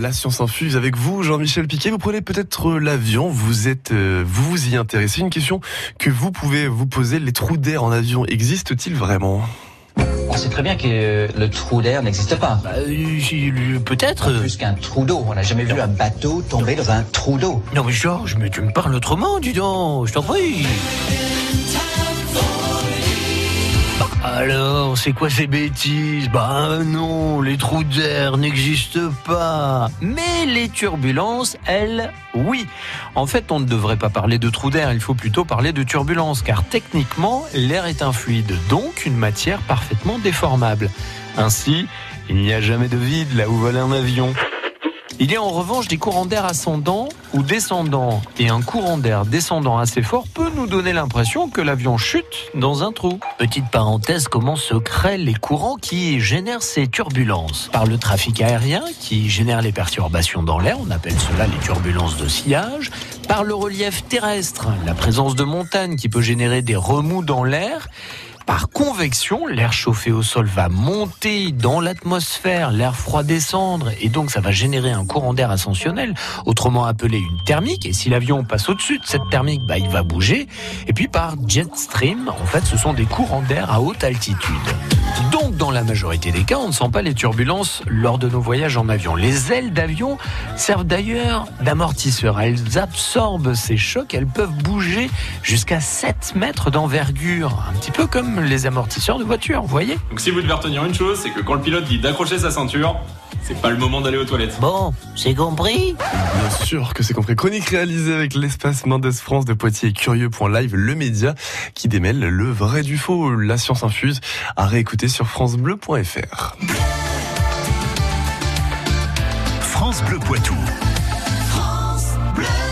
La science infuse avec vous, Jean-Michel Piquet. Vous prenez peut-être l'avion, vous êtes, euh, vous vous y intéressez. Une question que vous pouvez vous poser les trous d'air en avion existent-ils vraiment? On sait très bien que le trou d'air n'existe pas. Bah, euh, peut-être. Plus qu'un trou d'eau. On n'a jamais vu un bateau tomber dans un trou d'eau. Non mais Georges, mais tu me parles autrement, dis donc, je t'en prie. Alors, c'est quoi ces bêtises? Bah non, les trous d'air n'existent pas. Mais les turbulences, elles, oui. En fait, on ne devrait pas parler de trous d'air, il faut plutôt parler de turbulences, car techniquement, l'air est un fluide, donc une matière parfaitement déformable. Ainsi, il n'y a jamais de vide là où vole un avion. Il y a en revanche des courants d'air ascendants ou descendants. Et un courant d'air descendant assez fort peut nous donner l'impression que l'avion chute dans un trou. Petite parenthèse, comment se créent les courants qui génèrent ces turbulences? Par le trafic aérien qui génère les perturbations dans l'air, on appelle cela les turbulences de sillage. Par le relief terrestre, la présence de montagnes qui peut générer des remous dans l'air par convection, l'air chauffé au sol va monter dans l'atmosphère, l'air froid descendre, et donc ça va générer un courant d'air ascensionnel, autrement appelé une thermique. Et si l'avion passe au-dessus de cette thermique, bah, il va bouger. Et puis par jet stream, en fait, ce sont des courants d'air à haute altitude. Donc, dans la majorité des cas, on ne sent pas les turbulences lors de nos voyages en avion. Les ailes d'avion servent d'ailleurs d'amortisseurs. Elles absorbent ces chocs, elles peuvent bouger jusqu'à 7 mètres d'envergure, un petit peu comme les amortisseurs de voiture, vous voyez Donc si vous devez retenir une chose, c'est que quand le pilote dit d'accrocher sa ceinture, c'est pas le moment d'aller aux toilettes. Bon, c'est compris Bien sûr que c'est compris. Chronique réalisée avec l'espace Mendes France de Poitiers et Curieux.live, le média qui démêle le vrai du faux. La science infuse à réécouter sur francebleu.fr. France Bleu Poitou.